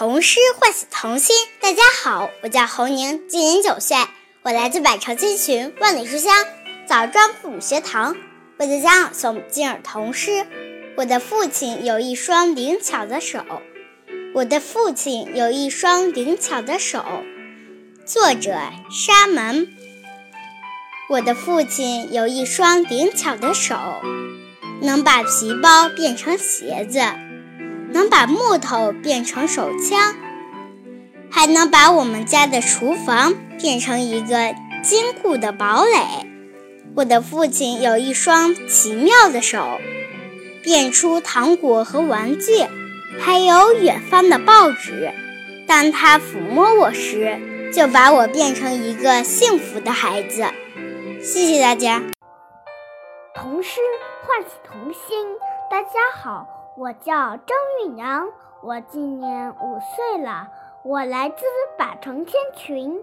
童诗唤醒童心。大家好，我叫侯宁，今年九岁，我来自百城千群，万里书香枣庄父母学堂，为大家朗诵今日童诗。我的父亲有一双灵巧的手。我的父亲有一双灵巧的手。作者：沙门。我的父亲有一双灵巧的手，能把皮包变成鞋子。能把木头变成手枪，还能把我们家的厨房变成一个坚固的堡垒。我的父亲有一双奇妙的手，变出糖果和玩具，还有远方的报纸。当他抚摸我时，就把我变成一个幸福的孩子。谢谢大家。童诗唤起童心。大家好。我叫张韵阳，我今年五岁了。我来自百城千群，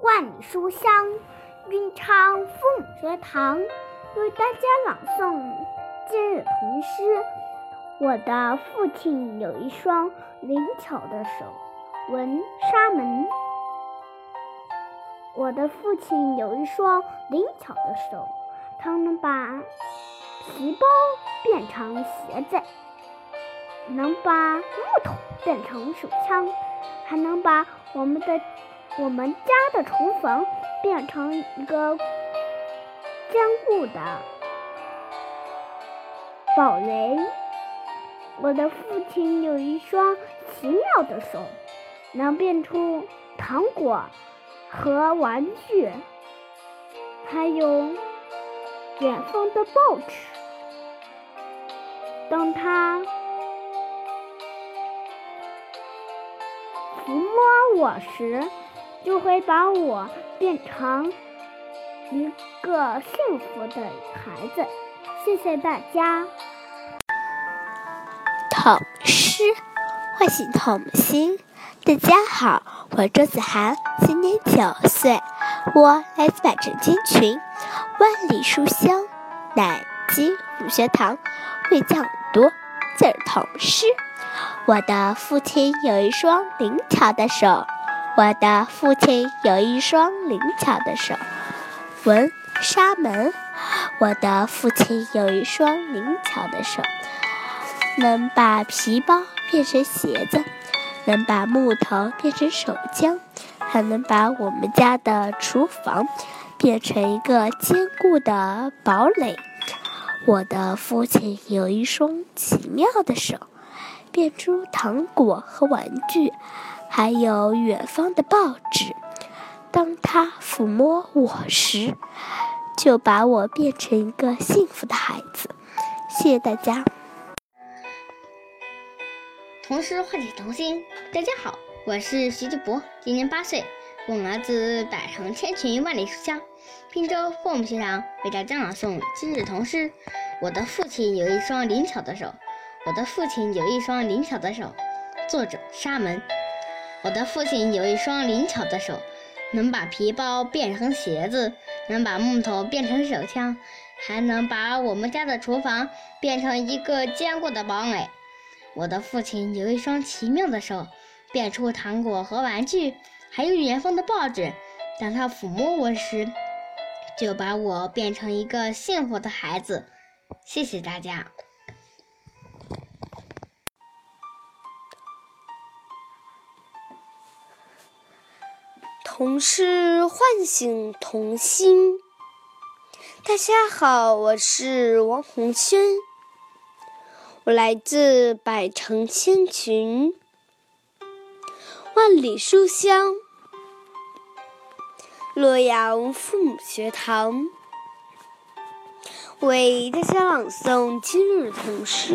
万里书香，云昌父母学堂，为大家朗诵今日童诗。我的父亲有一双灵巧的手，文沙门。我的父亲有一双灵巧的手，他能把皮包变成鞋子。能把木头变成手枪，还能把我们的我们家的厨房变成一个坚固的堡垒。我的父亲有一双奇妙的手，能变出糖果和玩具，还有远方的报纸。当他我时，就会把我变成一个幸福的孩子。谢谢大家。童诗唤醒童心。大家好，我周子涵，今年九岁，我来自百城千群，万里书香，南京五学堂，为讲读字儿童诗。我的父亲有一双灵巧的手，我的父亲有一双灵巧的手。文沙门，我的父亲有一双灵巧的手，能把皮包变成鞋子，能把木头变成手枪，还能把我们家的厨房变成一个坚固的堡垒。我的父亲有一双奇妙的手。变出糖果和玩具，还有远方的报纸。当他抚摸我时，就把我变成一个幸福的孩子。谢谢大家。童诗唤起童心。大家好，我是徐志博，今年八岁，我来自百城千群万里书香滨州父母学堂，为大家朗诵今日童诗。我的父亲有一双灵巧的手。我的父亲有一双灵巧的手。作者：沙门。我的父亲有一双灵巧的手，能把皮包变成鞋子，能把木头变成手枪，还能把我们家的厨房变成一个坚固的堡垒。我的父亲有一双奇妙的手，变出糖果和玩具，还有远方的报纸。当他抚摸我时，就把我变成一个幸福的孩子。谢谢大家。童诗唤醒童心。大家好，我是王红轩，我来自百城千群，万里书香，洛阳父母学堂，为大家朗诵今日童诗。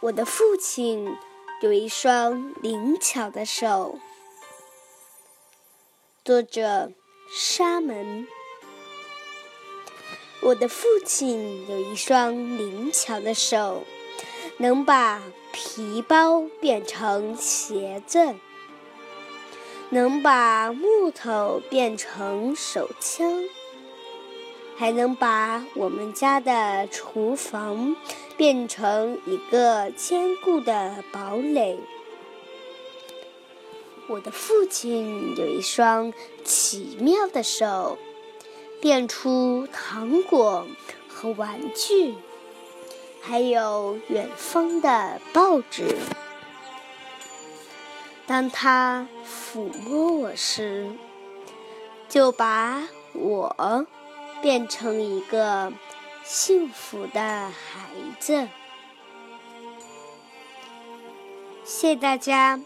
我的父亲。有一双灵巧的手。作者：沙门。我的父亲有一双灵巧的手，能把皮包变成鞋子，能把木头变成手枪，还能把我们家的厨房变成一个坚固的堡垒。我的父亲有一双奇妙的手，变出糖果和玩具，还有远方的报纸。当他抚摸我时，就把我变成一个幸福的孩子。谢谢大家。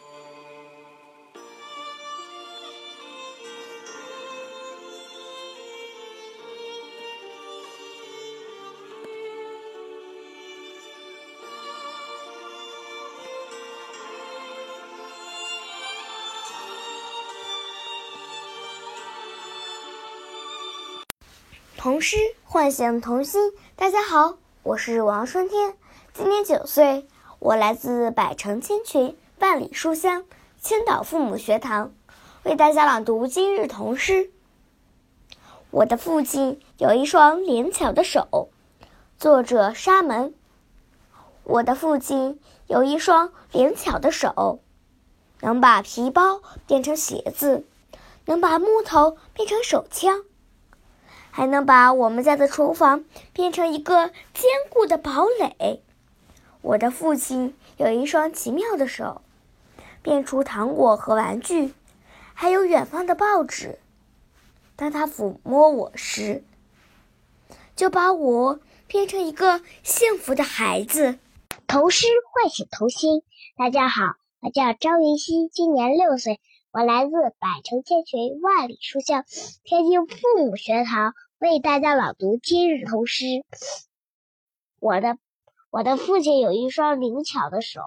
童诗唤醒童心。大家好，我是王春天，今年九岁，我来自百城千群、万里书香青岛父母学堂，为大家朗读今日童诗。我的父亲有一双灵巧的手，作者沙门。我的父亲有一双灵巧的手，能把皮包变成鞋子，能把木头变成手枪。还能把我们家的厨房变成一个坚固的堡垒。我的父亲有一双奇妙的手，变出糖果和玩具，还有远方的报纸。当他抚摸我时，就把我变成一个幸福的孩子。童诗唤醒童心。大家好，我叫张云熙，今年六岁，我来自百城千群、万里书香天津父母学堂。为大家朗读今日童诗。我的我的父亲有一双灵巧的手，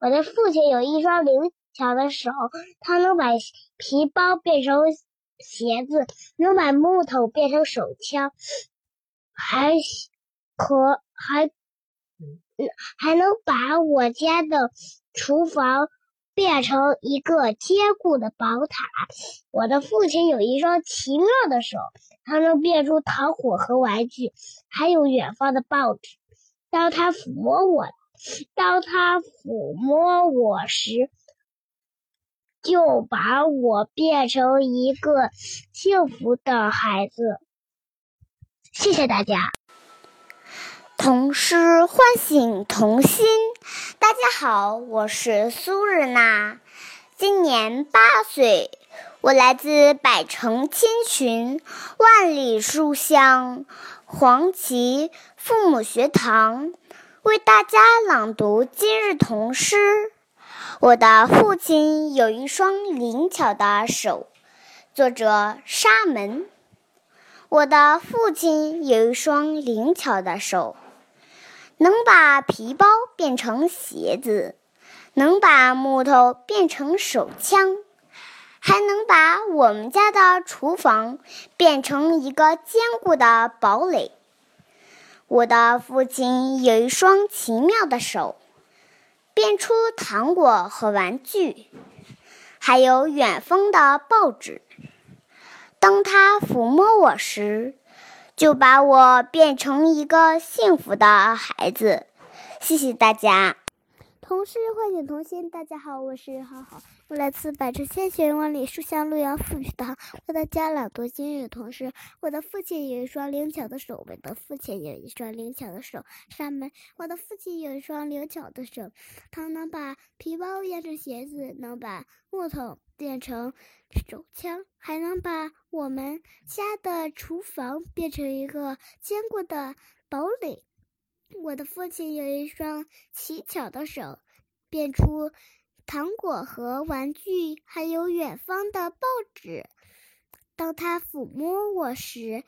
我的父亲有一双灵巧的手，他能把皮包变成鞋子，能把木头变成手枪，还可还还能把我家的厨房。变成一个坚固的宝塔。我的父亲有一双奇妙的手，他能变出糖果和玩具，还有远方的报纸。当他抚摸我，当他抚摸我时，就把我变成一个幸福的孩子。谢谢大家。童诗唤醒童心。大家好，我是苏日娜，今年八岁，我来自百城千群、万里书香黄旗父母学堂，为大家朗读今日童诗。我的父亲有一双灵巧的手，作者沙门。我的父亲有一双灵巧的手。能把皮包变成鞋子，能把木头变成手枪，还能把我们家的厨房变成一个坚固的堡垒。我的父亲有一双奇妙的手，变出糖果和玩具，还有远方的报纸。当他抚摸我时，就把我变成一个幸福的孩子，谢谢大家。同事唤醒童心，大家好，我是浩浩，我来自百城千寻万里书香洛阳父学堂，为大家朗读今日童诗。我的父亲有一双灵巧的手，我的父亲有一双灵巧的手，上面我的父亲有一双灵巧的手，他能把皮包变成鞋子，能把木头变成手枪，还能把我们家的厨房变成一个坚固的堡垒。我的父亲有一双奇巧的手，变出糖果和玩具，还有远方的报纸。当他抚摸我时，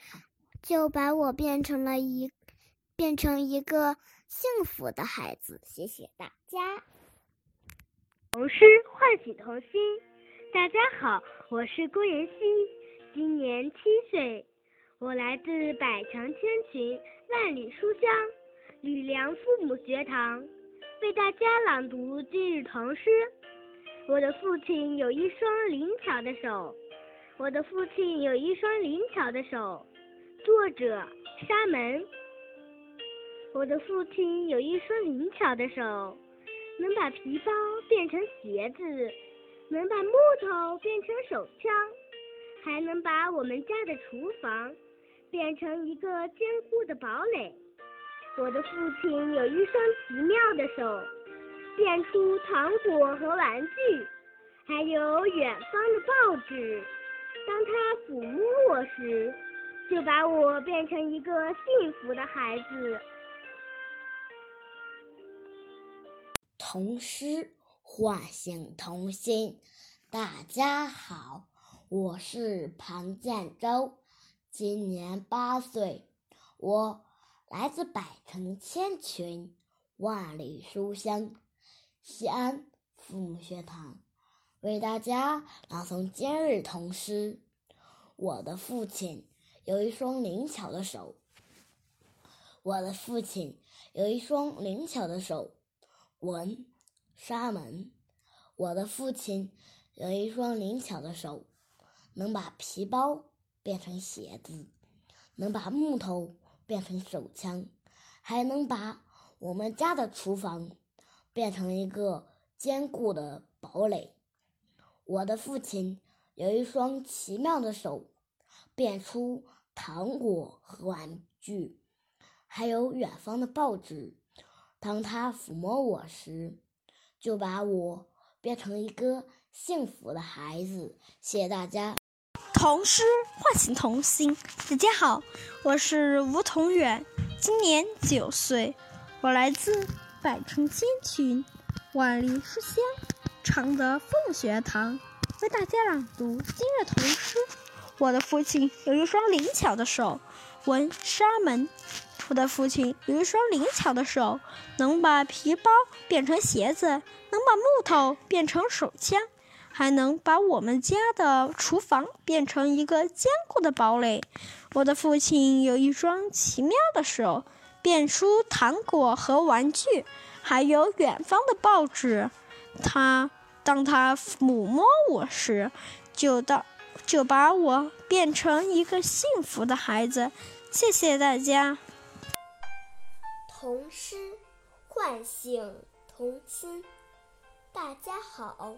就把我变成了一变成一个幸福的孩子。谢谢大家。童诗唤醒童心。大家好，我是顾妍希，今年七岁，我来自百城千群，万里书香。吕梁父母学堂为大家朗读今日唐诗。我的父亲有一双灵巧的手，我的父亲有一双灵巧的手，作者沙门。我的父亲有一双灵巧的手，能把皮包变成鞋子，能把木头变成手枪，还能把我们家的厨房变成一个坚固的堡垒。我的父亲有一双奇妙的手，变出糖果和玩具，还有远方的报纸。当他抚摸我时，就把我变成一个幸福的孩子。童诗唤醒童心。大家好，我是庞建洲，今年八岁，我。来自百城千群，万里书香，西安父母学堂为大家朗诵今日童诗。我的父亲有一双灵巧的手。我的父亲有一双灵巧的手。文沙门。我的父亲有一双灵巧的手，能把皮包变成鞋子，能把木头。变成手枪，还能把我们家的厨房变成一个坚固的堡垒。我的父亲有一双奇妙的手，变出糖果和玩具，还有远方的报纸。当他抚摸我时，就把我变成一个幸福的孩子。谢谢大家。童诗唤醒童心。大家好，我是吴同远，今年九岁，我来自百城千群，万里书香常德凤学堂，为大家朗读今日童诗。我的父亲有一双灵巧的手，文沙门。我的父亲有一双灵巧的手，能把皮包变成鞋子，能把木头变成手枪。还能把我们家的厨房变成一个坚固的堡垒。我的父亲有一双奇妙的手，变出糖果和玩具，还有远方的报纸。他当他抚摸我时，就到就把我变成一个幸福的孩子。谢谢大家。童诗唤醒童心。大家好。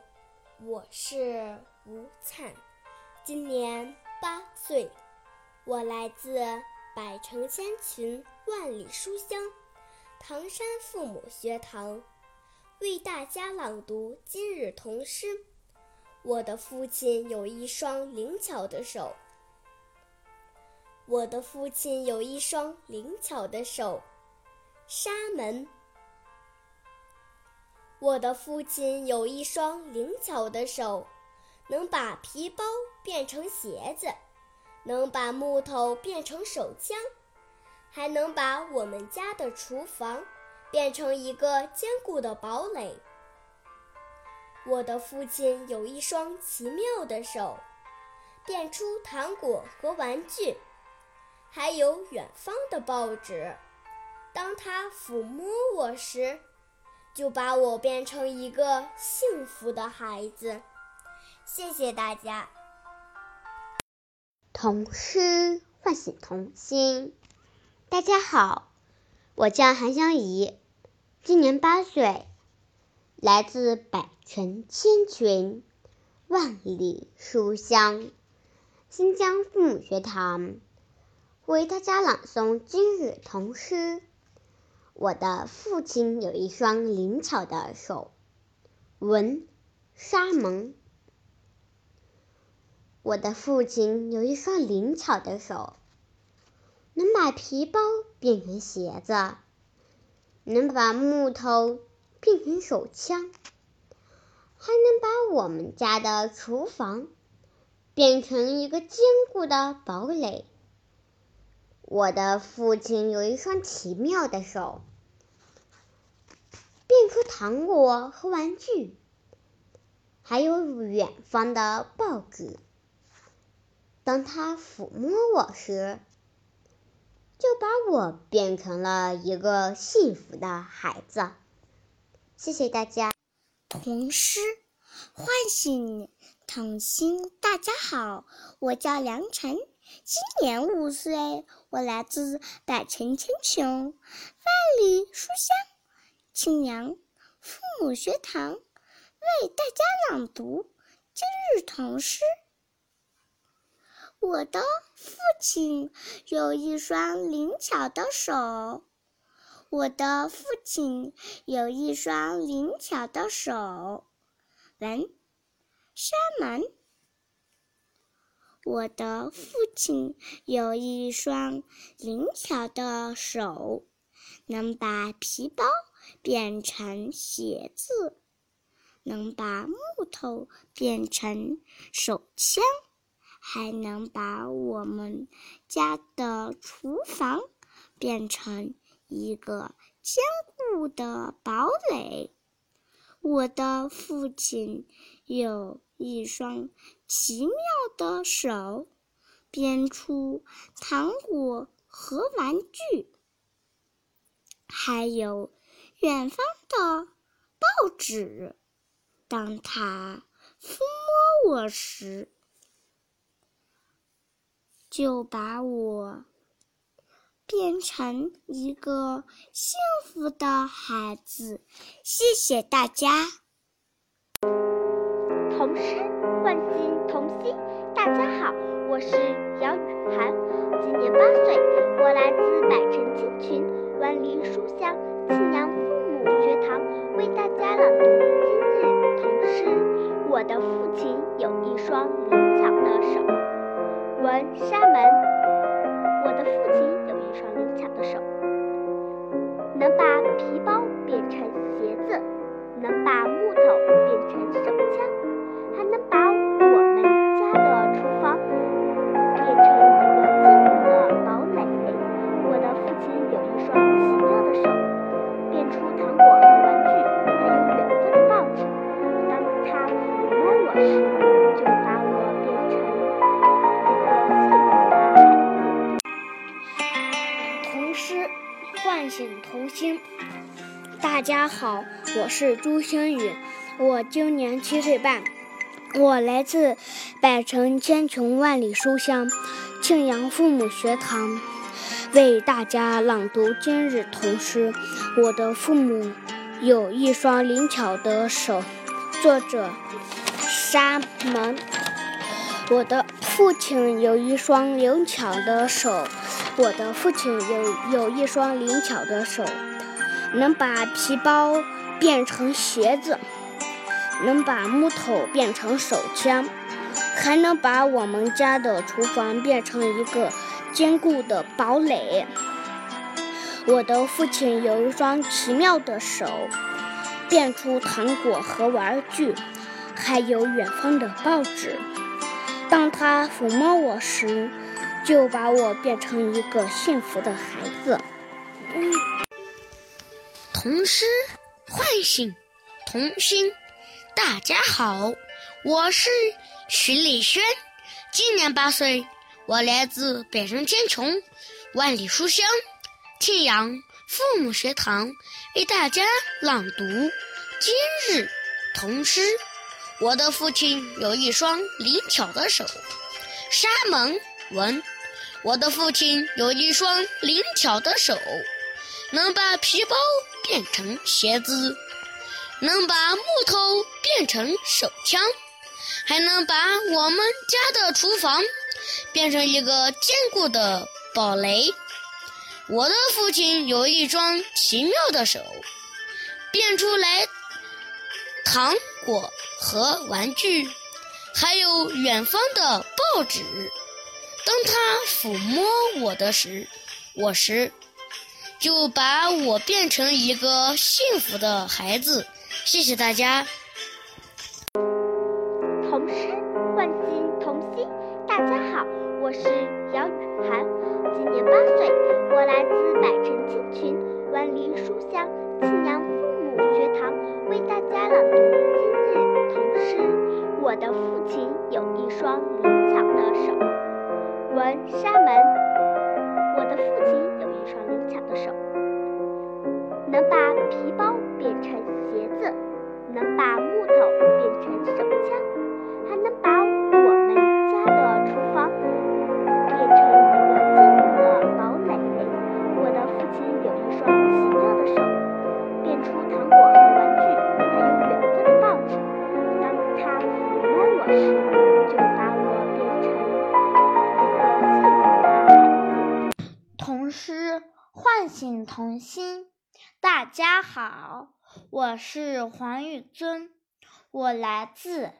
我是吴灿，今年八岁，我来自百城千群万里书香唐山父母学堂，为大家朗读今日童诗。我的父亲有一双灵巧的手，我的父亲有一双灵巧的手，沙门。我的父亲有一双灵巧的手，能把皮包变成鞋子，能把木头变成手枪，还能把我们家的厨房变成一个坚固的堡垒。我的父亲有一双奇妙的手，变出糖果和玩具，还有远方的报纸。当他抚摸我时，就把我变成一个幸福的孩子，谢谢大家。童诗唤醒童心。大家好，我叫韩香怡，今年八岁，来自百城千群，万里书香，新疆父母学堂，为大家朗诵今日童诗。我的父亲有一双灵巧的手，文沙蒙。我的父亲有一双灵巧的手，能把皮包变成鞋子，能把木头变成手枪，还能把我们家的厨房变成一个坚固的堡垒。我的父亲有一双奇妙的手，变出糖果和玩具，还有远方的报纸。当他抚摸我时，就把我变成了一个幸福的孩子。谢谢大家。童诗唤醒童心。大家好，我叫梁晨。今年五岁，我来自百城千穷，万里书香，庆阳父母学堂，为大家朗读今日童诗。我的父亲有一双灵巧的手，我的父亲有一双灵巧的手。文，沙门。我的父亲有一双灵巧的手，能把皮包变成鞋子，能把木头变成手枪，还能把我们家的厨房变成一个坚固的堡垒。我的父亲有一双奇妙的手，编出糖果和玩具，还有远方的报纸。当他抚摸我时，就把我变成一个幸福的孩子。谢谢大家。童诗唤醒童心。大家好，我是姚雨涵，今年八岁，我来自百城青群，万里书香庆阳父母学堂，为大家朗读今日童诗。我的父亲有一双灵巧的手。文山门。是朱星宇，我今年七岁半，我来自百城千穷万里书香庆阳父母学堂，为大家朗读今日童诗。我的父母有一双灵巧的手。作者沙门。我的父亲有一双灵巧的手。我的父亲有有一双灵巧的手，能把皮包变成鞋子，能把木头变成手枪，还能把我们家的厨房变成一个坚固的堡垒。我的父亲有一双奇妙的手，变出糖果和玩具，还有远方的报纸。当他抚摸我时，就把我变成一个幸福的孩子。嗯童诗唤醒童心。大家好，我是徐丽轩，今年八岁，我来自百城千穷，万里书香庆阳父母学堂，为大家朗读今日童诗。我的父亲有一双灵巧的手，沙门文。我的父亲有一双灵巧的手，能把皮包变成鞋子，能把木头变成手枪，还能把我们家的厨房变成一个坚固的堡垒。我的父亲有一双奇妙的手，变出来糖果和玩具，还有远方的报纸。当他抚摸我的时，我时就把我变成一个幸福的孩子。谢谢大家。把木头变成手枪还能把我们家的厨房变成一个坚固的堡垒。我的父亲有一双奇妙的手变出糖果和玩具还有远方的报纸。当他抚摸我时就把我变成一个幸福的孩子。童诗唤醒童心。大家好。我是黄玉尊，我来自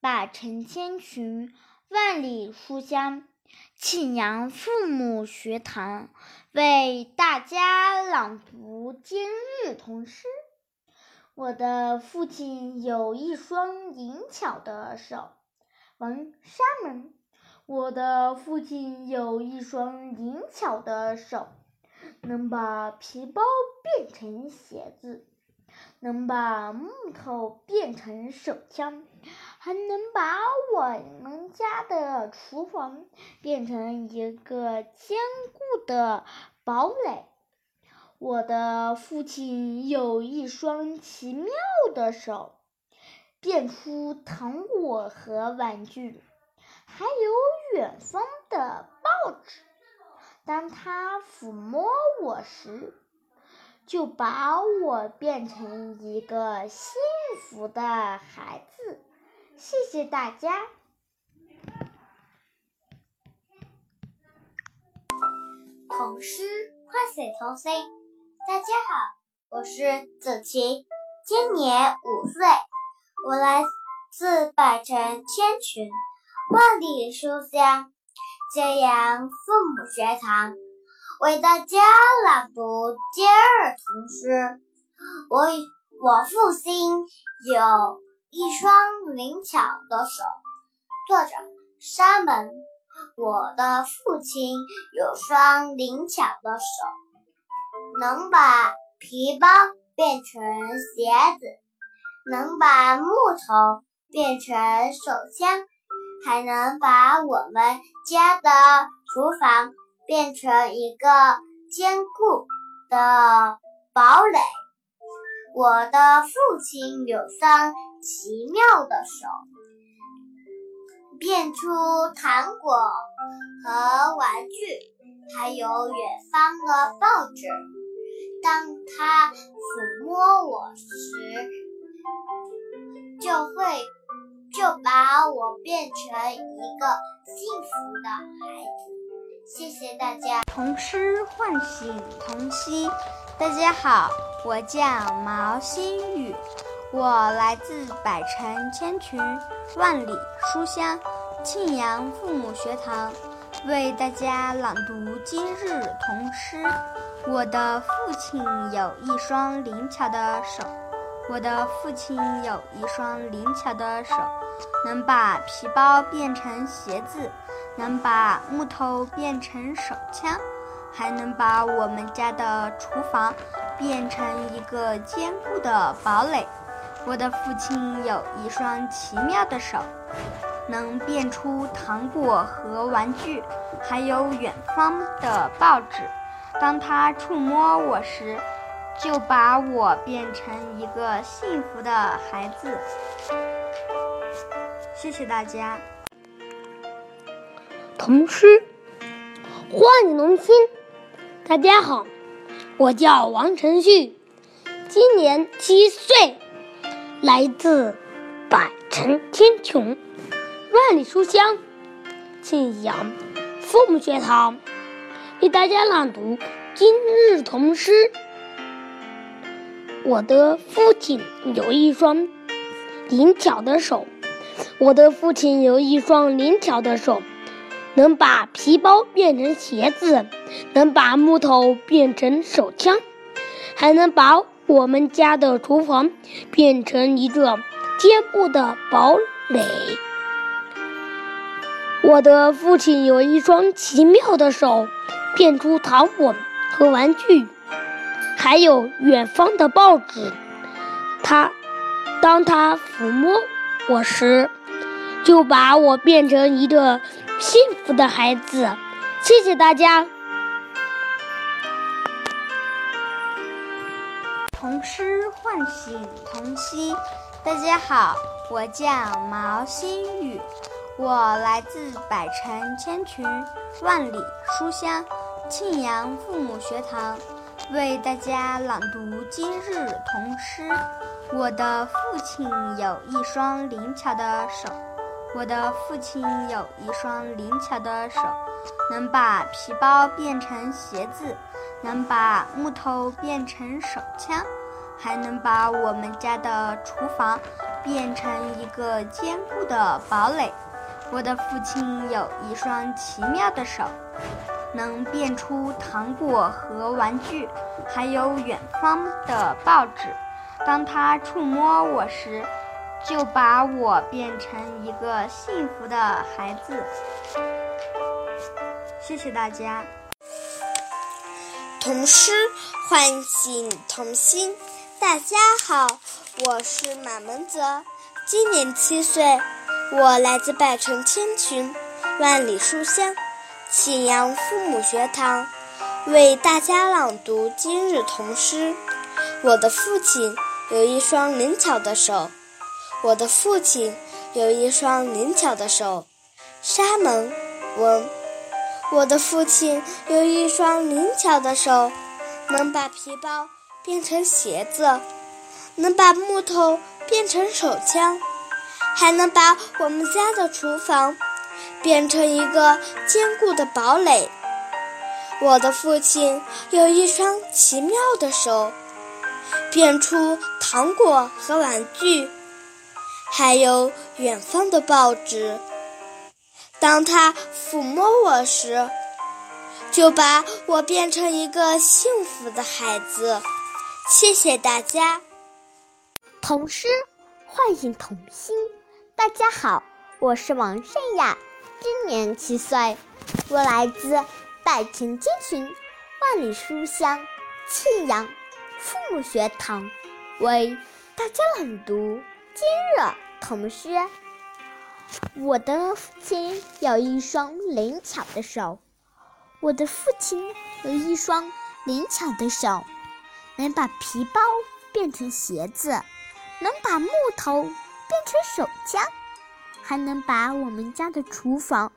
百城千群、万里书香庆阳父母学堂，为大家朗读今日童诗。我的父亲有一双灵巧的手，王沙门。我的父亲有一双灵巧的手。能把皮包变成鞋子，能把木头变成手枪，还能把我们家的厨房变成一个坚固的堡垒。我的父亲有一双奇妙的手，变出糖果和玩具，还有远方的报纸。当他抚摸我时，就把我变成一个幸福的孩子。谢谢大家。童诗唤醒童心。大家好，我是子琪，今年五岁，我来自百城千群，万里书香。揭阳父母学堂为大家朗读今日童诗。我我父亲有一双灵巧的手。作者：沙门。我的父亲有双灵巧的手，能把皮包变成鞋子，能把木头变成手枪。还能把我们家的厨房变成一个坚固的堡垒。我的父亲有双奇妙的手，变出糖果和玩具，还有远方的报纸。当他抚摸我时，就会。就把我变成一个幸福的孩子。谢谢大家。童诗唤醒童心。大家好，我叫毛新宇，我来自百城千群、万里书香庆阳父母学堂，为大家朗读今日童诗。我的父亲有一双灵巧的手。我的父亲有一双灵巧的手，能把皮包变成鞋子，能把木头变成手枪，还能把我们家的厨房变成一个坚固的堡垒。我的父亲有一双奇妙的手，能变出糖果和玩具，还有远方的报纸。当他触摸我时，就把我变成一个幸福的孩子。谢谢大家。童诗欢迎童心。大家好，我叫王晨旭，今年七岁，来自百城天穹，万里书香庆阳父母学堂，为大家朗读今日童诗。我的父亲有一双灵巧的手，我的父亲有一双灵巧的手，能把皮包变成鞋子，能把木头变成手枪，还能把我们家的厨房变成一个坚固的堡垒。我的父亲有一双奇妙的手，变出糖果和玩具。还有远方的报纸，他当他抚摸我时，就把我变成一个幸福的孩子。谢谢大家。童诗唤醒童心。大家好，我叫毛新宇，我来自百城千群、万里书香庆阳父母学堂。为大家朗读今日童诗。我的父亲有一双灵巧的手，我的父亲有一双灵巧的手，能把皮包变成鞋子，能把木头变成手枪，还能把我们家的厨房变成一个坚固的堡垒。我的父亲有一双奇妙的手。能变出糖果和玩具，还有远方的报纸。当他触摸我时，就把我变成一个幸福的孩子。谢谢大家。童诗唤醒童心。大家好，我是马门泽，今年七岁，我来自百城千群，万里书香。启阳父母学堂为大家朗读今日童诗。我的父亲有一双灵巧的手，我的父亲有一双灵巧的手。沙门文，我的父亲有一双灵巧的手，能把皮包变成鞋子，能把木头变成手枪，还能把我们家的厨房。变成一个坚固的堡垒。我的父亲有一双奇妙的手，变出糖果和玩具，还有远方的报纸。当他抚摸我时，就把我变成一个幸福的孩子。谢谢大家。童诗唤醒童心。大家好，我是王善雅。今年七岁，我来自百城千寻、万里书香庆阳父母学堂，为大家朗读今日童诗。我的父亲有一双灵巧的手，我的父亲有一双灵巧的手，能把皮包变成鞋子，能把木头变成手枪。还能把我们家的厨房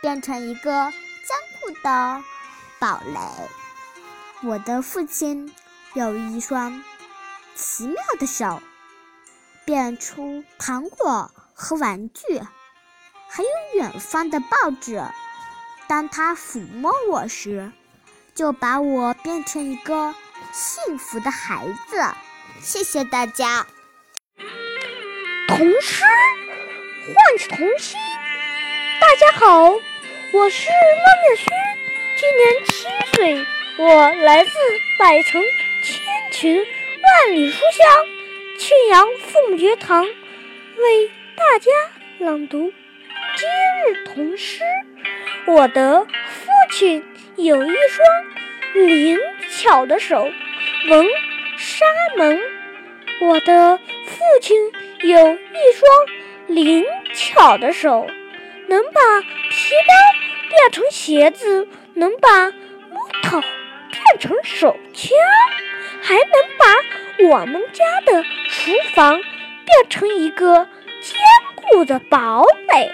变成一个坚固的堡垒。我的父亲有一双奇妙的手，变出糖果和玩具，还有远方的报纸。当他抚摸我时，就把我变成一个幸福的孩子。谢谢大家。童诗。唤起童心，大家好，我是孟月轩，今年七岁，我来自百城千群万里书香庆阳父母学堂，为大家朗读今日童诗。我的父亲有一双灵巧的手，文沙门。我的父亲有一双。灵巧的手，能把皮包变成鞋子，能把木头变成手枪，还能把我们家的厨房变成一个坚固的堡垒。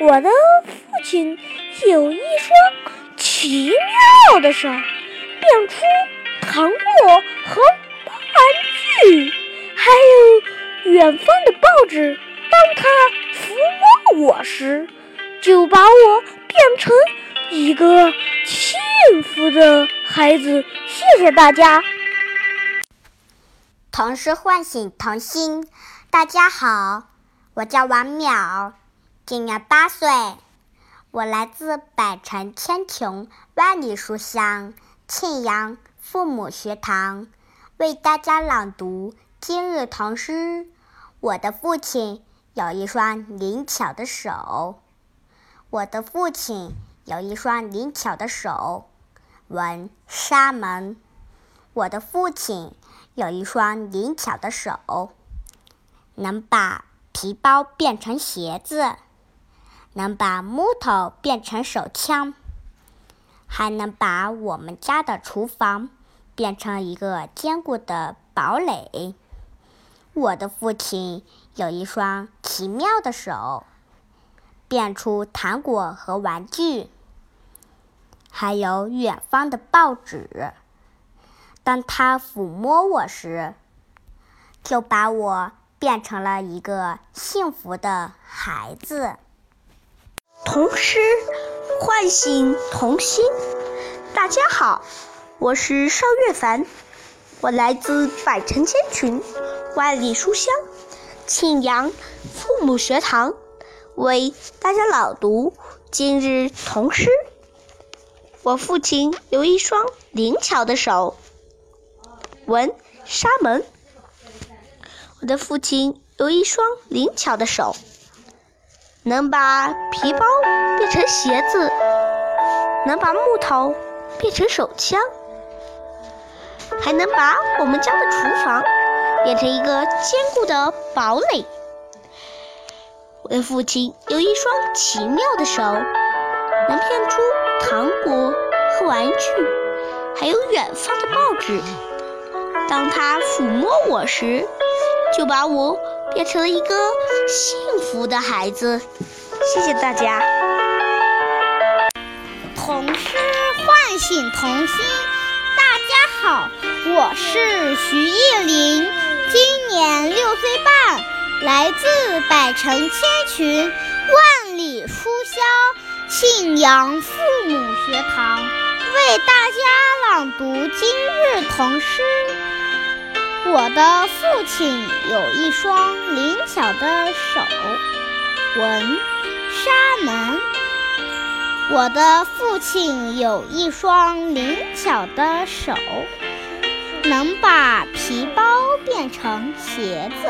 我的父亲有一双奇妙的手，变出糖果和玩具，还有远方的报纸。当他抚摸我时，就把我变成一个幸福的孩子。谢谢大家。童诗唤醒童心。大家好，我叫王淼，今年八岁，我来自百城千穷万里书香庆阳父母学堂，为大家朗读今日童诗。我的父亲。有一双灵巧的手，我的父亲有一双灵巧的手，文沙门。我的父亲有一双灵巧的手，能把皮包变成鞋子，能把木头变成手枪，还能把我们家的厨房变成一个坚固的堡垒。我的父亲有一双奇妙的手，变出糖果和玩具，还有远方的报纸。当他抚摸我时，就把我变成了一个幸福的孩子。童诗唤醒童心。大家好，我是邵月凡，我来自百城千群，万里书香庆阳父母学堂，为大家朗读今日童诗。我父亲有一双灵巧的手。文沙门。我的父亲有一双灵巧的手，能把皮包变成鞋子，能把木头变成手枪，还能把我们家的厨房变成一个坚固的堡垒。我的父亲有一双奇妙的手，能片出糖果和玩具，还有远方的报纸。当他抚摸我时，就把我变成了一个幸福的孩子。谢谢大家。童诗唤醒童心。大家好，我是徐艺林，今年六岁半，来自百城千群，万里书香信阳父母学堂，为大家朗读今日童诗。我的父亲有一双灵巧的手，文沙门。我的父亲有一双灵巧的手，能把皮包变成鞋子，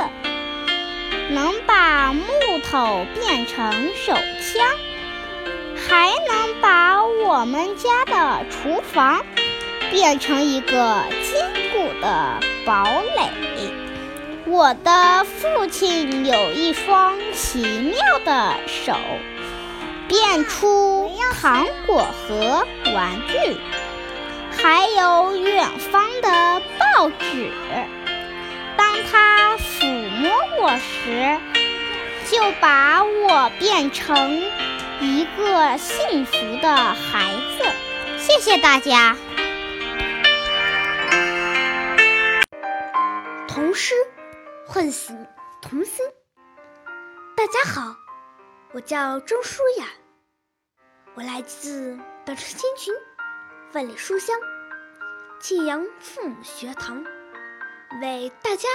能把木头变成手枪，还能把我们家的厨房变成一个坚固的。堡垒。我的父亲有一双奇妙的手，变出糖果和玩具，还有远方的报纸。当他抚摸我时，就把我变成一个幸福的孩子。谢谢大家。童诗唤醒童心。大家好，我叫周舒雅，我来自百川千群，万里书香庆阳父母学堂，为大家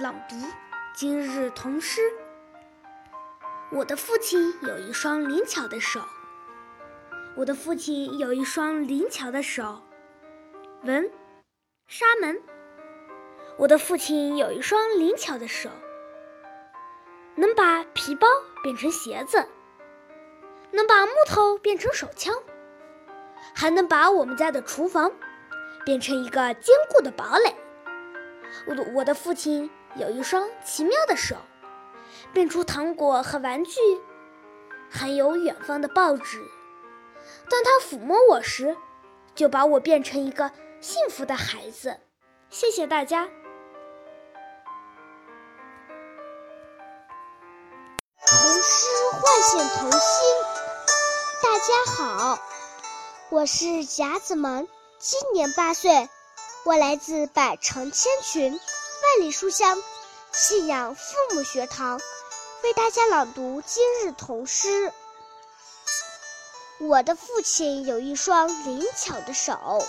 朗读今日童诗。我的父亲有一双灵巧的手，我的父亲有一双灵巧的手。文，沙门。我的父亲有一双灵巧的手，能把皮包变成鞋子，能把木头变成手枪，还能把我们家的厨房变成一个坚固的堡垒。我的我的父亲有一双奇妙的手，变出糖果和玩具，还有远方的报纸。当他抚摸我时，就把我变成一个幸福的孩子。谢谢大家。唤醒童心。大家好，我是甲子萌，今年八岁，我来自百城千群，万里书香信仰父母学堂，为大家朗读今日童诗。我的父亲有一双灵巧的手，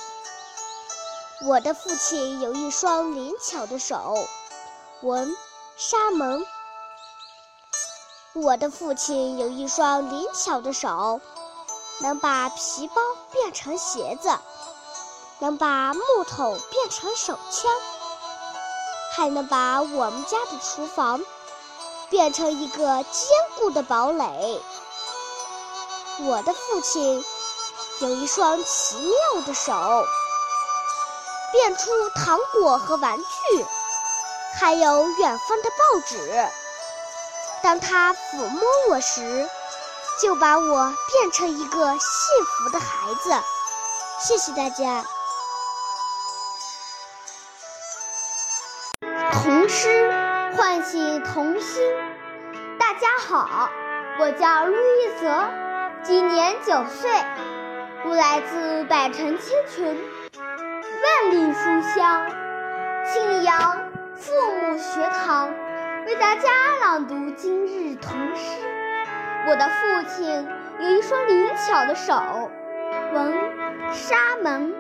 我的父亲有一双灵巧的手，文沙蒙。我的父亲有一双灵巧的手，能把皮包变成鞋子，能把木头变成手枪，还能把我们家的厨房变成一个坚固的堡垒。我的父亲有一双奇妙的手，变出糖果和玩具，还有远方的报纸。当他抚摸我时，就把我变成一个幸福的孩子。谢谢大家。童诗唤醒童心。大家好，我叫陆一泽，今年九岁，我来自百城千群，万里书香。庆阳父母学堂为大家朗读今日童诗。我的父亲有一双灵巧的手，文沙门。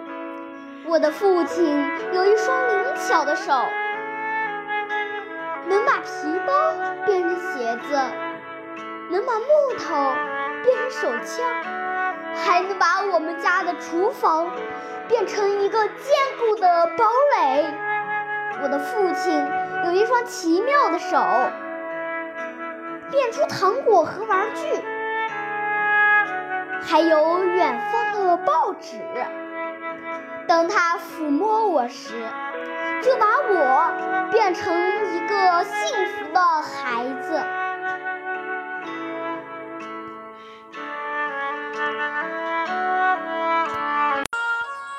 我的父亲有一双灵巧的手，能把皮包变成鞋子，能把木头变成手枪，还能把我们家的厨房变成一个坚固的堡垒。我的父亲有一双奇妙的手。变出糖果和玩具，还有远方的报纸。当他抚摸我时，就把我变成一个幸福的孩子。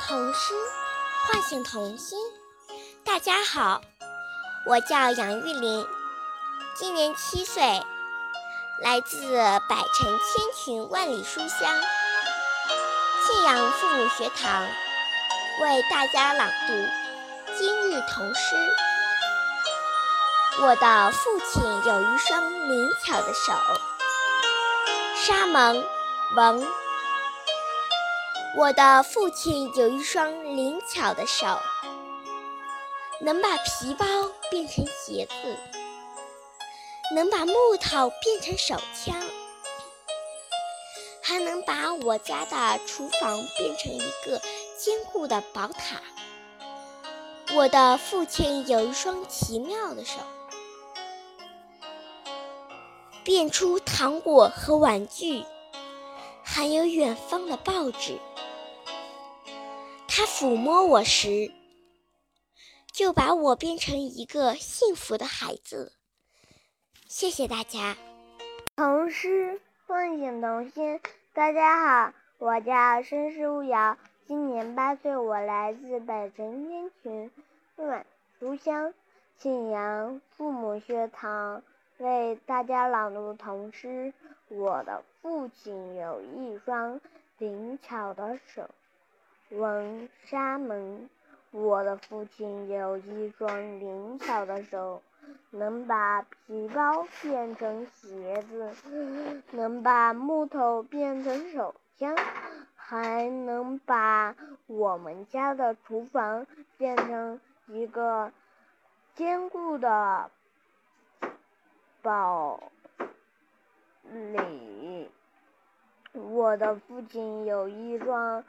童诗唤醒童心。大家好，我叫杨玉林，今年七岁。来自百城千群万里书香信阳父母学堂，为大家朗读今日童诗。我的父亲有一双灵巧的手，沙蒙文。我的父亲有一双灵巧的手，能把皮包变成鞋子。能把木头变成手枪，还能把我家的厨房变成一个坚固的宝塔。我的父亲有一双奇妙的手，变出糖果和玩具，还有远方的报纸。他抚摸我时，就把我变成一个幸福的孩子。谢谢大家。童诗唤醒童心。大家好，我叫申世瑶，今年八岁，我来自北辰天群万书香信阳父母学堂，为大家朗读童诗。我的父亲有一双灵巧的手，文沙门。我的父亲有一双灵巧的手。能把皮包变成鞋子，能把木头变成手枪，还能把我们家的厨房变成一个坚固的堡垒。我的父亲有一双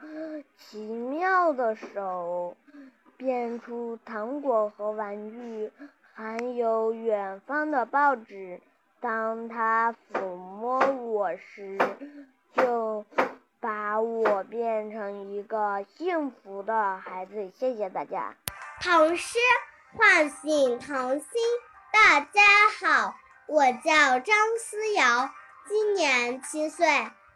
奇妙的手，变出糖果和玩具。还有远方的报纸，当他抚摸我时，就把我变成一个幸福的孩子。谢谢大家。童诗唤醒童心。大家好，我叫张思瑶，今年七岁，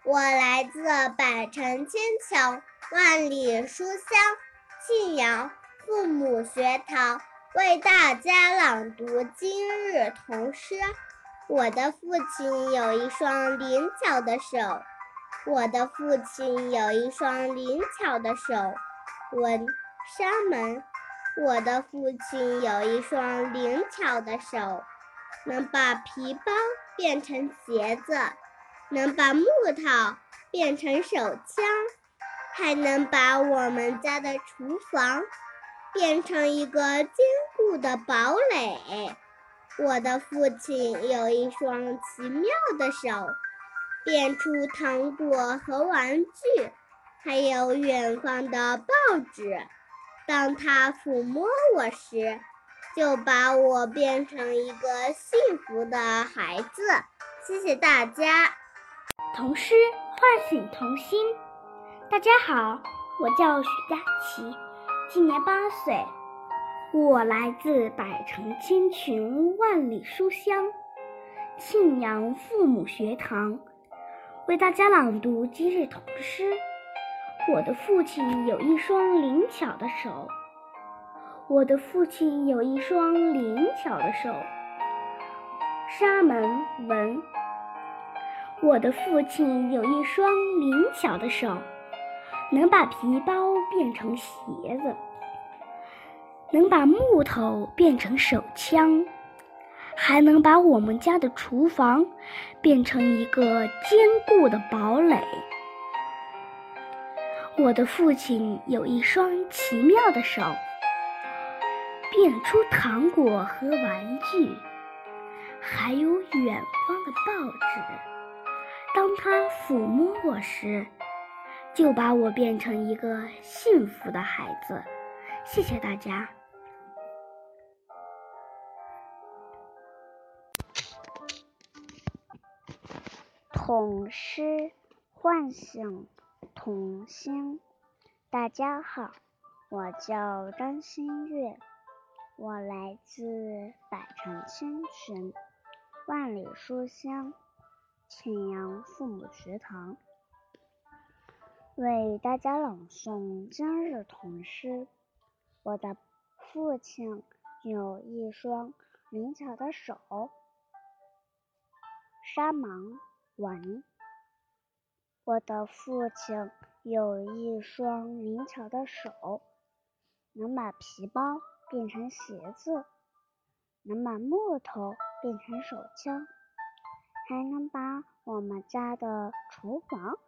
我来自百城千桥万里书香信阳父母学堂。为大家朗读今日童诗。我的父亲有一双灵巧的手。我的父亲有一双灵巧的手，文山门。我的父亲有一双灵巧的手，能把皮包变成鞋子，能把木头变成手枪，还能把我们家的厨房。变成一个坚固的堡垒。我的父亲有一双奇妙的手，变出糖果和玩具，还有远方的报纸。当他抚摸我时，就把我变成一个幸福的孩子。谢谢大家。童诗唤醒童心。大家好，我叫许佳琪。今年八岁，我来自百城千群万里书香庆阳父母学堂，为大家朗读今日童诗。我的父亲有一双灵巧的手。我的父亲有一双灵巧的手。沙门文。我的父亲有一双灵巧的手。能把皮包变成鞋子，能把木头变成手枪，还能把我们家的厨房变成一个坚固的堡垒。我的父亲有一双奇妙的手，变出糖果和玩具，还有远方的报纸。当他抚摸我时，就把我变成一个幸福的孩子。谢谢大家。童诗唤醒。童心，大家好，我叫张馨月，我来自百城千群，万里书香，庆阳父母学堂，为大家朗诵今日童诗。我的父亲有一双灵巧的手，沙芒文。我的父亲有一双灵巧的手，能把皮包变成鞋子，能把木头变成手枪，还能把我们家的厨房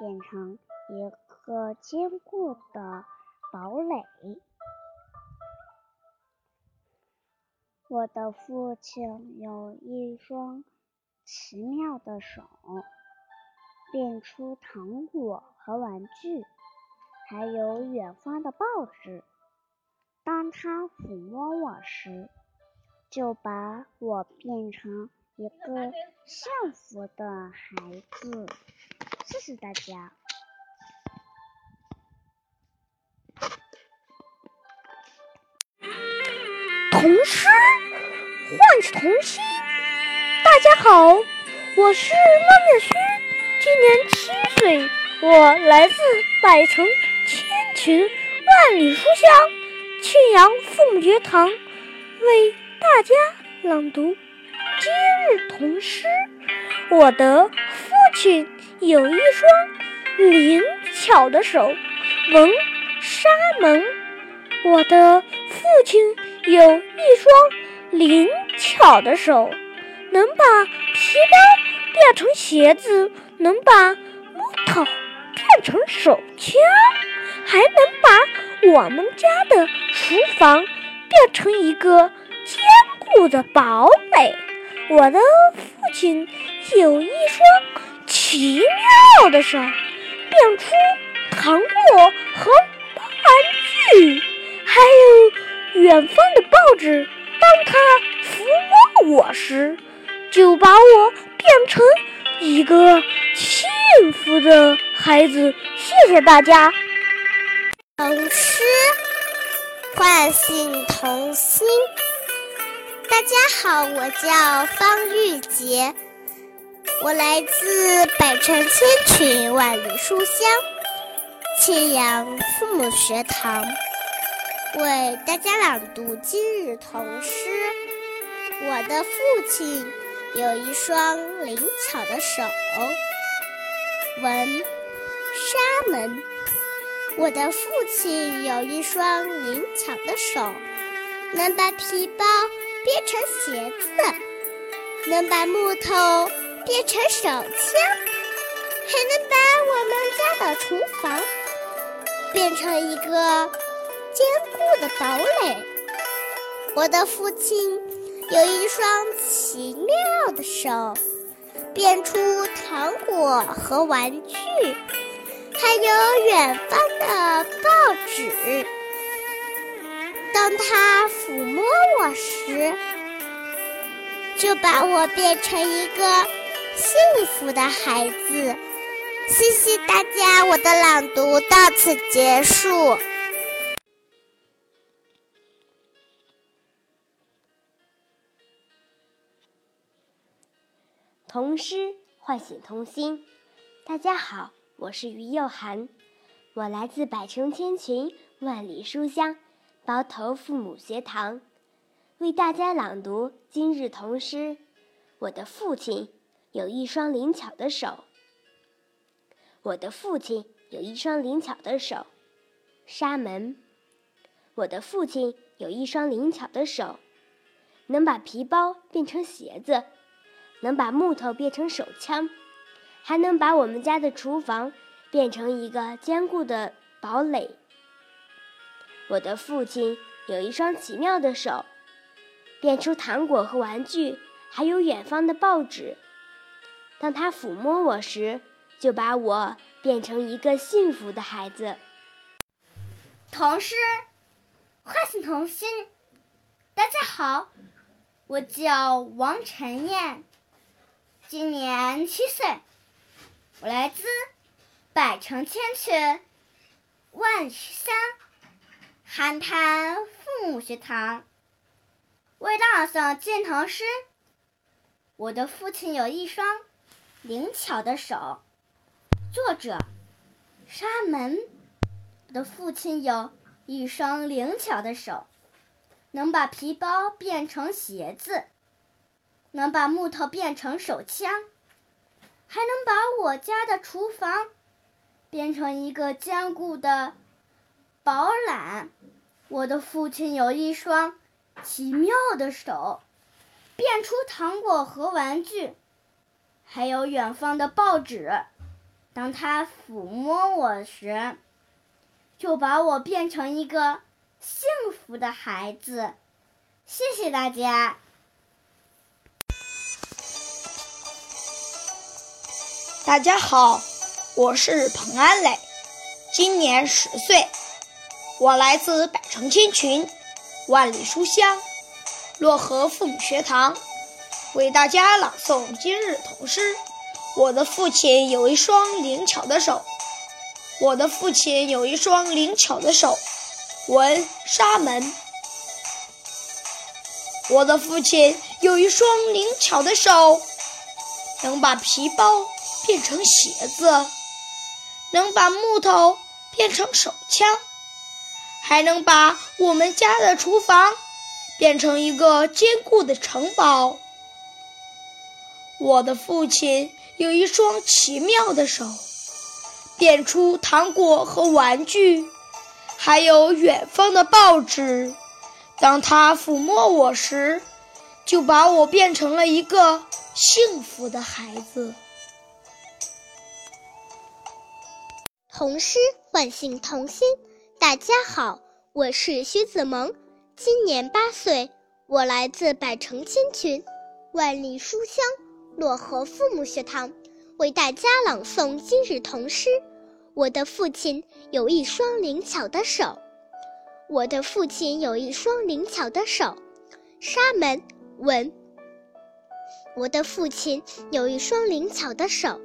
变成一个坚固的堡垒。我的父亲有一双奇妙的手。变出糖果和玩具，还有远方的报纸。当他抚摸我时，就把我变成一个幸福的孩子。谢谢大家。童诗唤起童心。大家好，我是孟月轩。今年七岁，我来自百城千群万里书香庆阳父母学堂，为大家朗读今日童诗。我的父亲有一双灵巧的手，文沙门。我的父亲有一双灵巧的手，能把皮包变成鞋子。能把木头变成手枪，还能把我们家的厨房变成一个坚固的堡垒。我的父亲有一双奇妙的手，变出糖果和玩具，还有远方的报纸。当他抚摸我时，就把我变成一个。幸福的孩子，谢谢大家。童诗唤醒童心。大家好，我叫方玉洁，我来自百城千群万里书香庆阳父母学堂，为大家朗读今日童诗。我的父亲有一双灵巧的手。文沙门，我的父亲有一双灵巧的手，能把皮包变成鞋子，能把木头变成手枪，还能把我们家的厨房变成一个坚固的堡垒。我的父亲有一双奇妙的手。变出糖果和玩具，还有远方的报纸。当他抚摸我时，就把我变成一个幸福的孩子。谢谢大家，我的朗读到此结束。童诗唤醒童心。大家好，我是于幼涵，我来自百城千群万里书香包头父母学堂，为大家朗读今日童诗。我的父亲有一双灵巧的手。我的父亲有一双灵巧的手。沙门。我的父亲有一双灵巧的手，能把皮包变成鞋子，能把木头变成手枪，还能把我们家的厨房变成一个坚固的堡垒。我的父亲有一双奇妙的手，变出糖果和玩具，还有远方的报纸。当他抚摸我时，就把我变成一个幸福的孩子。童诗，唤醒童心。大家好，我叫王晨燕，今年七岁，我来自百城千群，万山，寒潭父母学堂，为大家朗诵建童诗。我的父亲有一双灵巧的手。作者：沙门。我的父亲有一双灵巧的手，能把皮包变成鞋子，能把木头变成手枪，还能把我家的厨房变成一个坚固的饱览。我的父亲有一双奇妙的手，变出糖果和玩具，还有远方的报纸。当他抚摸我时，就把我变成一个幸福的孩子。谢谢大家。大家好，我是彭安磊，今年十岁，我来自百城千群，万里书香，漯河父母学堂，为大家朗诵今日童诗。我的父亲有一双灵巧的手。我的父亲有一双灵巧的手，文沙门。我的父亲有一双灵巧的手，能把皮包变成鞋子，能把木头变成手枪，还能把我们家的厨房变成一个坚固的城堡。我的父亲有一双奇妙的手。变出糖果和玩具，还有远方的报纸。当他抚摸我时，就把我变成了一个幸福的孩子。童诗唤醒童心。大家好，我是徐子萌，今年八岁，我来自百城千群，万里书香漯河父母学堂，为大家朗诵今日童诗。我的父亲有一双灵巧的手。我的父亲有一双灵巧的手。沙门文。我的父亲有一双灵巧的手，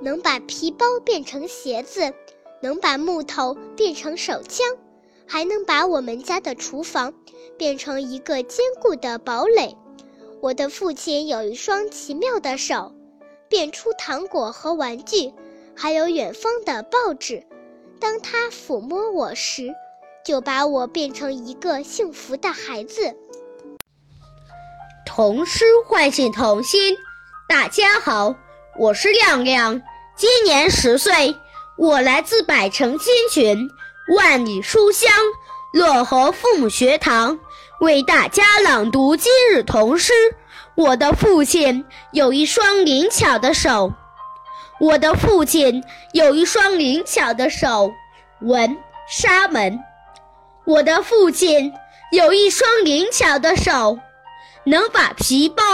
能把皮包变成鞋子，能把木头变成手枪，还能把我们家的厨房变成一个坚固的堡垒。我的父亲有一双奇妙的手，变出糖果和玩具。还有远方的报纸，当他抚摸我时，就把我变成一个幸福的孩子。童诗唤醒童心。大家好，我是亮亮，今年十岁，我来自百城千群，万里书香漯河父母学堂，为大家朗读今日童诗。我的父亲有一双灵巧的手。我的父亲有一双灵巧的手，文沙门。我的父亲有一双灵巧的手，能把皮包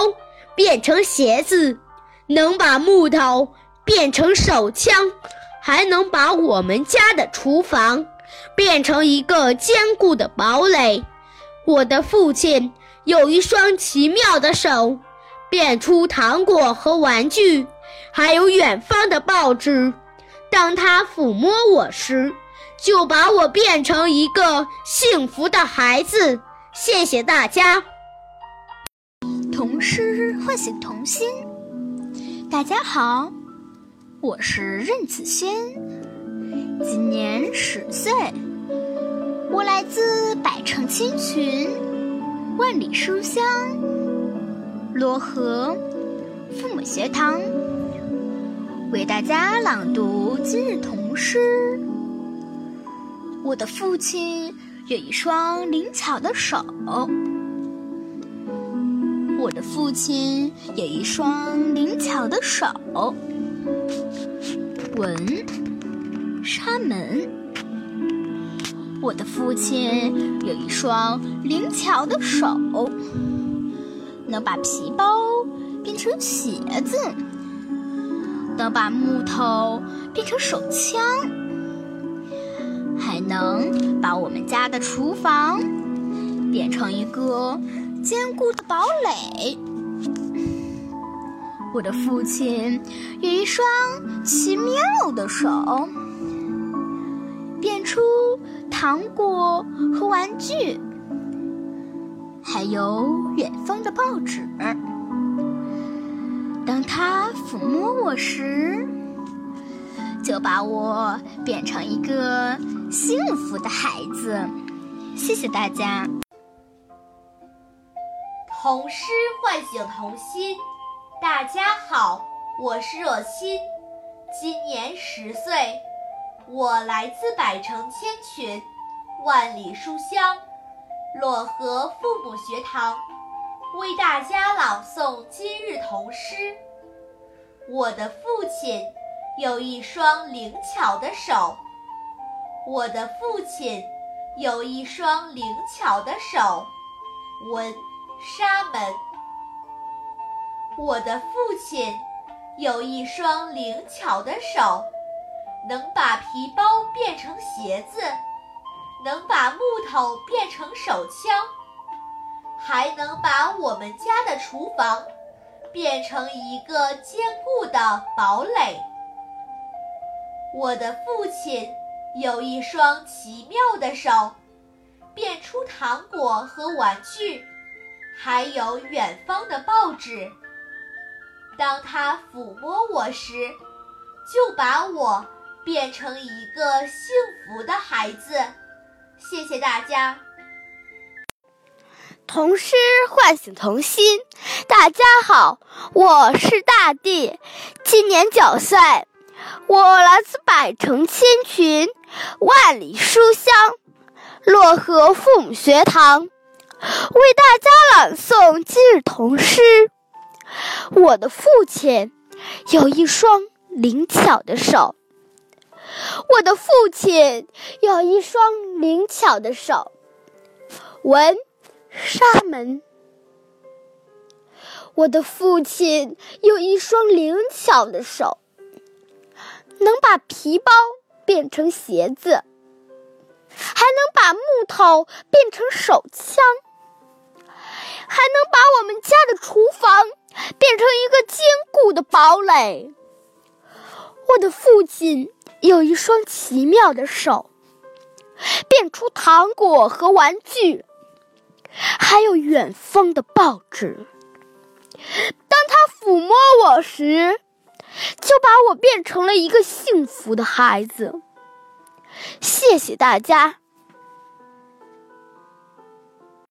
变成鞋子，能把木头变成手枪，还能把我们家的厨房变成一个坚固的堡垒。我的父亲有一双奇妙的手，变出糖果和玩具。还有远方的报纸，当他抚摸我时，就把我变成一个幸福的孩子。谢谢大家。童诗唤醒童心。大家好，我是任子轩，今年十岁，我来自百城千群，万里书香，漯河父母学堂。为大家朗读今日童诗。我的父亲有一双灵巧的手。我的父亲有一双灵巧的手。文沙门。我的父亲有一双灵巧的手，能把皮包变成鞋子，能把木头变成手枪，还能把我们家的厨房变成一个。坚固的堡垒。我的父亲有一双奇妙的手，变出糖果和玩具，还有远方的报纸。当他抚摸我时，就把我变成一个幸福的孩子。谢谢大家。童诗唤醒童心，大家好，我是若欣，今年十岁，我来自百城千群，万里书香漯河父母学堂，为大家朗诵今日童诗。我的父亲有一双灵巧的手，我的父亲有一双灵巧的手，文。沙门，我的父亲有一双灵巧的手，能把皮包变成鞋子，能把木头变成手枪，还能把我们家的厨房变成一个坚固的堡垒。我的父亲有一双奇妙的手，变出糖果和玩具。还有远方的报纸。当他抚摸我时，就把我变成一个幸福的孩子。谢谢大家。童诗唤醒童心。大家好，我是大地，今年九岁，我来自百城千群，万里书香，漯河父母学堂。为大家朗诵今日童诗。我的父亲有一双灵巧的手。我的父亲有一双灵巧的手。文沙门。我的父亲有一双灵巧的手，能把皮包变成鞋子，还能把木头变成手枪。还能把我们家的厨房变成一个坚固的堡垒。我的父亲有一双奇妙的手，变出糖果和玩具，还有远方的报纸。当他抚摸我时，就把我变成了一个幸福的孩子。谢谢大家。